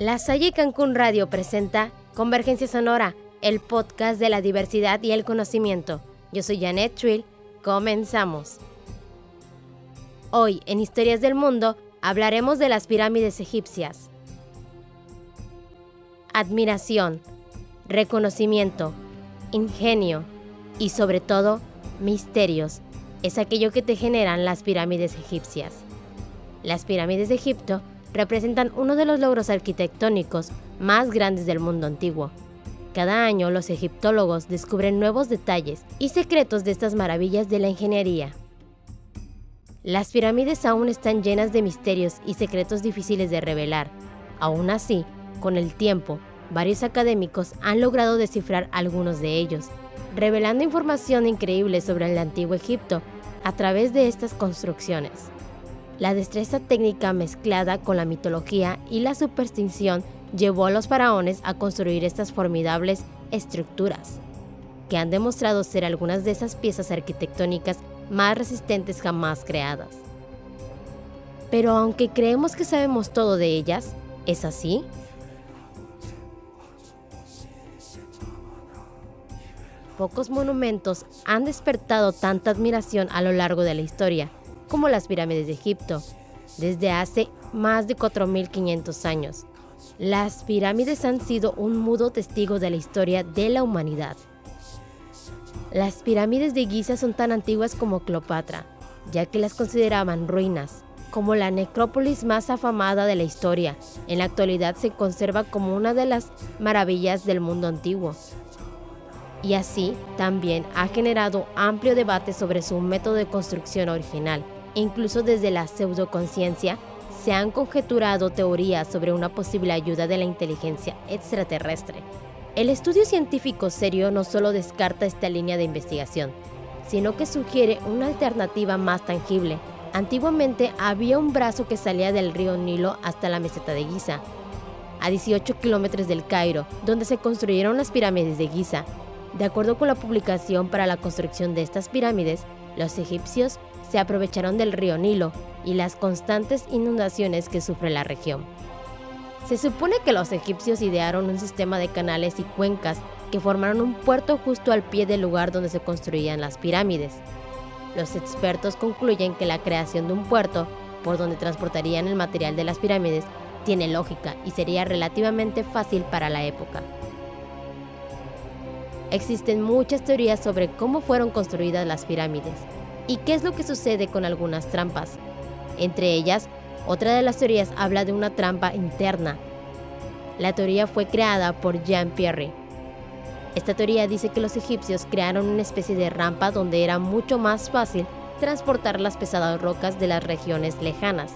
La Salle Cancún Radio presenta Convergencia Sonora, el podcast de la diversidad y el conocimiento. Yo soy Janet Trill. Comenzamos. Hoy, en Historias del Mundo, hablaremos de las pirámides egipcias. Admiración, reconocimiento, ingenio y sobre todo, misterios. Es aquello que te generan las pirámides egipcias. Las pirámides de Egipto representan uno de los logros arquitectónicos más grandes del mundo antiguo. Cada año los egiptólogos descubren nuevos detalles y secretos de estas maravillas de la ingeniería. Las pirámides aún están llenas de misterios y secretos difíciles de revelar. Aún así, con el tiempo, varios académicos han logrado descifrar algunos de ellos, revelando información increíble sobre el antiguo Egipto a través de estas construcciones. La destreza técnica mezclada con la mitología y la superstición llevó a los faraones a construir estas formidables estructuras, que han demostrado ser algunas de esas piezas arquitectónicas más resistentes jamás creadas. Pero aunque creemos que sabemos todo de ellas, ¿es así? Pocos monumentos han despertado tanta admiración a lo largo de la historia como las pirámides de Egipto, desde hace más de 4.500 años. Las pirámides han sido un mudo testigo de la historia de la humanidad. Las pirámides de Giza son tan antiguas como Cleopatra, ya que las consideraban ruinas, como la necrópolis más afamada de la historia. En la actualidad se conserva como una de las maravillas del mundo antiguo. Y así también ha generado amplio debate sobre su método de construcción original, Incluso desde la pseudoconciencia se han conjeturado teorías sobre una posible ayuda de la inteligencia extraterrestre. El estudio científico serio no solo descarta esta línea de investigación, sino que sugiere una alternativa más tangible. Antiguamente había un brazo que salía del río Nilo hasta la meseta de Giza, a 18 kilómetros del Cairo, donde se construyeron las pirámides de Giza. De acuerdo con la publicación para la construcción de estas pirámides, los egipcios se aprovecharon del río Nilo y las constantes inundaciones que sufre la región. Se supone que los egipcios idearon un sistema de canales y cuencas que formaron un puerto justo al pie del lugar donde se construían las pirámides. Los expertos concluyen que la creación de un puerto por donde transportarían el material de las pirámides tiene lógica y sería relativamente fácil para la época. Existen muchas teorías sobre cómo fueron construidas las pirámides, y qué es lo que sucede con algunas trampas. Entre ellas, otra de las teorías habla de una trampa interna. La teoría fue creada por Jean Pierre. Esta teoría dice que los egipcios crearon una especie de rampa donde era mucho más fácil transportar las pesadas rocas de las regiones lejanas.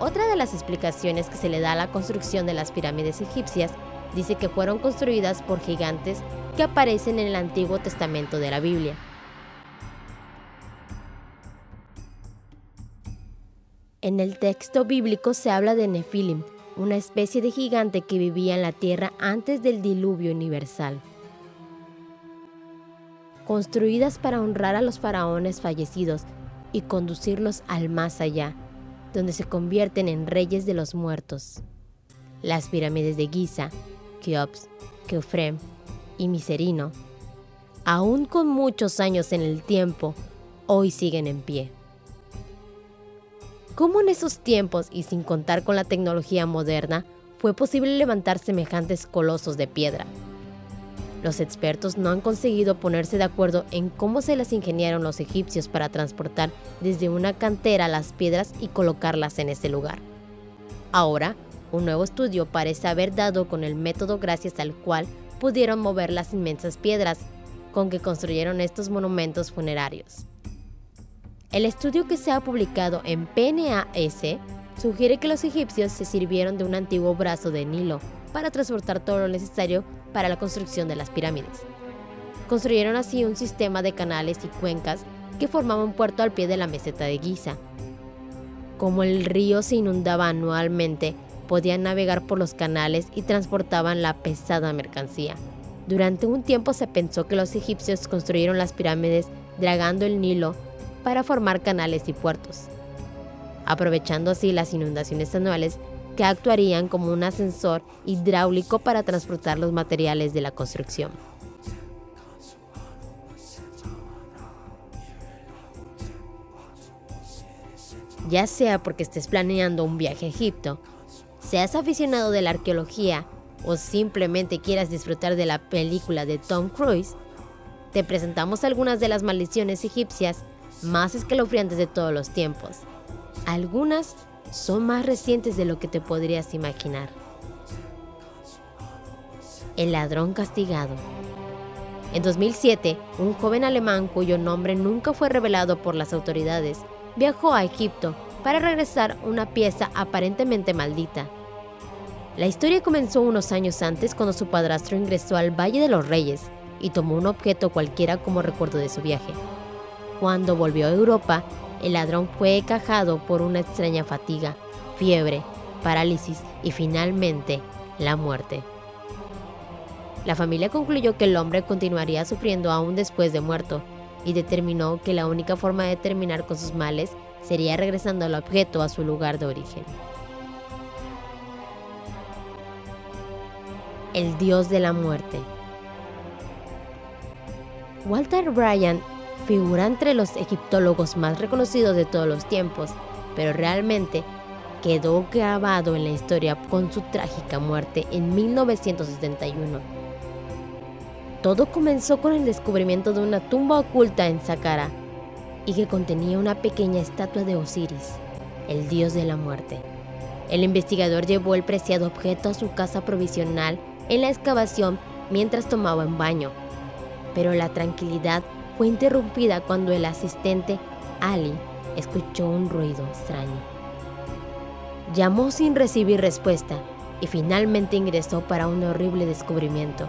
Otra de las explicaciones que se le da a la construcción de las pirámides egipcias dice que fueron construidas por gigantes que aparecen en el Antiguo Testamento de la Biblia. En el texto bíblico se habla de Nefilim, una especie de gigante que vivía en la tierra antes del diluvio universal. Construidas para honrar a los faraones fallecidos y conducirlos al más allá, donde se convierten en reyes de los muertos. Las pirámides de Giza, Keops, Keofrem y Miserino, aún con muchos años en el tiempo, hoy siguen en pie. ¿Cómo en esos tiempos y sin contar con la tecnología moderna fue posible levantar semejantes colosos de piedra? Los expertos no han conseguido ponerse de acuerdo en cómo se las ingeniaron los egipcios para transportar desde una cantera las piedras y colocarlas en ese lugar. Ahora, un nuevo estudio parece haber dado con el método gracias al cual pudieron mover las inmensas piedras con que construyeron estos monumentos funerarios. El estudio que se ha publicado en PNAS sugiere que los egipcios se sirvieron de un antiguo brazo de Nilo para transportar todo lo necesario para la construcción de las pirámides. Construyeron así un sistema de canales y cuencas que formaban un puerto al pie de la meseta de Giza. Como el río se inundaba anualmente, podían navegar por los canales y transportaban la pesada mercancía. Durante un tiempo se pensó que los egipcios construyeron las pirámides dragando el Nilo para formar canales y puertos. Aprovechando así las inundaciones anuales, que actuarían como un ascensor hidráulico para transportar los materiales de la construcción. Ya sea porque estés planeando un viaje a Egipto, seas aficionado de la arqueología o simplemente quieras disfrutar de la película de Tom Cruise, te presentamos algunas de las maldiciones egipcias más escalofriantes de todos los tiempos. Algunas son más recientes de lo que te podrías imaginar. El ladrón castigado. En 2007, un joven alemán cuyo nombre nunca fue revelado por las autoridades viajó a Egipto para regresar una pieza aparentemente maldita. La historia comenzó unos años antes cuando su padrastro ingresó al Valle de los Reyes y tomó un objeto cualquiera como recuerdo de su viaje. Cuando volvió a Europa, el ladrón fue cajado por una extraña fatiga, fiebre, parálisis y finalmente la muerte. La familia concluyó que el hombre continuaría sufriendo aún después de muerto y determinó que la única forma de terminar con sus males sería regresando al objeto a su lugar de origen. El dios de la muerte. Walter Bryan figura entre los egiptólogos más reconocidos de todos los tiempos, pero realmente quedó grabado en la historia con su trágica muerte en 1971. Todo comenzó con el descubrimiento de una tumba oculta en Saqqara y que contenía una pequeña estatua de Osiris, el dios de la muerte. El investigador llevó el preciado objeto a su casa provisional en la excavación mientras tomaba un baño, pero la tranquilidad fue interrumpida cuando el asistente Ali escuchó un ruido extraño. Llamó sin recibir respuesta y finalmente ingresó para un horrible descubrimiento.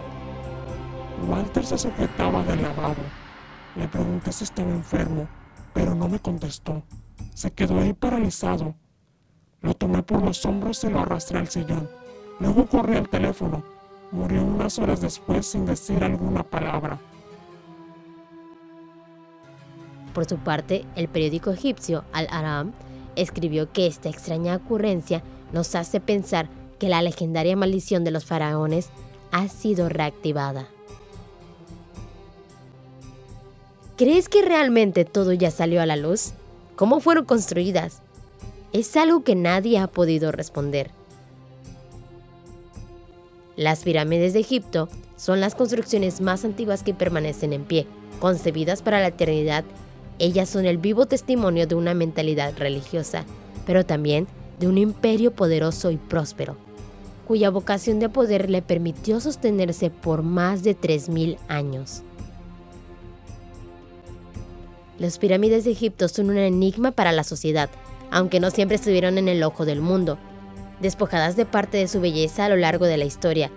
Walter se sujetaba del lavabo. Le pregunté si estaba enfermo, pero no me contestó. Se quedó ahí paralizado. Lo tomé por los hombros y lo arrastré al sillón. Luego corrí al teléfono. Murió unas horas después sin decir alguna palabra. Por su parte, el periódico egipcio Al-Aram escribió que esta extraña ocurrencia nos hace pensar que la legendaria maldición de los faraones ha sido reactivada. ¿Crees que realmente todo ya salió a la luz? ¿Cómo fueron construidas? Es algo que nadie ha podido responder. Las pirámides de Egipto son las construcciones más antiguas que permanecen en pie, concebidas para la eternidad ellas son el vivo testimonio de una mentalidad religiosa, pero también de un imperio poderoso y próspero, cuya vocación de poder le permitió sostenerse por más de 3.000 años. Las pirámides de Egipto son un enigma para la sociedad, aunque no siempre estuvieron en el ojo del mundo. Despojadas de parte de su belleza a lo largo de la historia,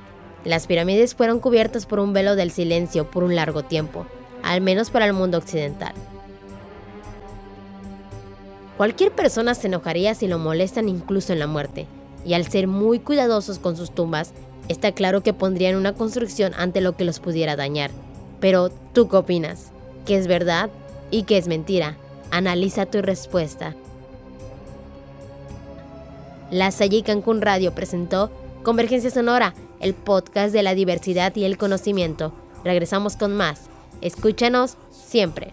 las pirámides fueron cubiertas por un velo del silencio por un largo tiempo, al menos para el mundo occidental. Cualquier persona se enojaría si lo molestan incluso en la muerte, y al ser muy cuidadosos con sus tumbas, está claro que pondrían una construcción ante lo que los pudiera dañar. Pero, ¿tú qué opinas? ¿Qué es verdad y qué es mentira? Analiza tu respuesta. La Salle Cancún Radio presentó Convergencia Sonora, el podcast de la diversidad y el conocimiento. Regresamos con más. Escúchanos siempre.